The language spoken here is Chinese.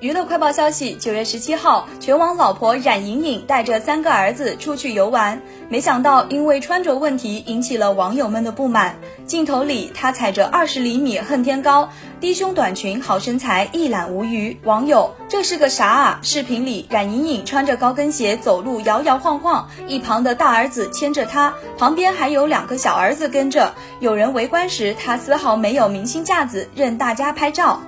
娱乐快报消息九月十七号全网老婆冉莹颖带着三个儿子出去游玩。没想到因为穿着问题引起了网友们的不满。镜头里她踩着二十厘米恨天高低胸短裙好身材一览无余。网友这是个啥啊视频里冉莹颖穿着高跟鞋走路摇摇晃晃一旁的大儿子牵着她。旁边还有两个小儿子跟着。有人围观时她丝毫没有明星架子任大家拍照。